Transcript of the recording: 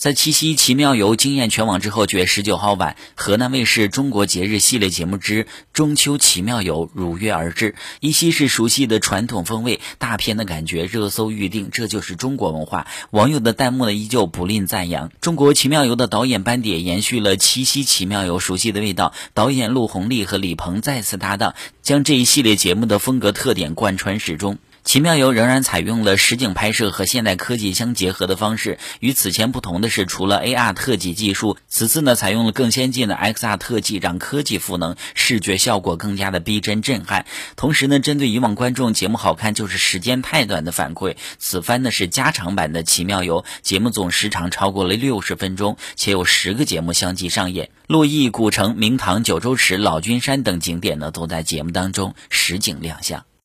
在七夕奇妙游惊艳全网之后，九月十九号晚，河南卫视中国节日系列节目之中秋奇妙游如约而至，依稀是熟悉的传统风味，大片的感觉，热搜预定，这就是中国文化。网友的弹幕呢依旧不吝赞扬。中国奇妙游的导演班底延续了七夕奇妙游熟悉的味道，导演陆红利和李鹏再次搭档，将这一系列节目的风格特点贯穿始终。奇妙游仍然采用了实景拍摄和现代科技相结合的方式。与此前不同的是，除了 AR 特技技术，此次呢采用了更先进的 XR 特技，让科技赋能，视觉效果更加的逼真震撼。同时呢，针对以往观众节目好看就是时间太短的反馈，此番呢是加长版的奇妙游，节目总时长超过了六十分钟，且有十个节目相继上演。洛邑、古城、明堂、九州池、老君山等景点呢都在节目当中实景亮相。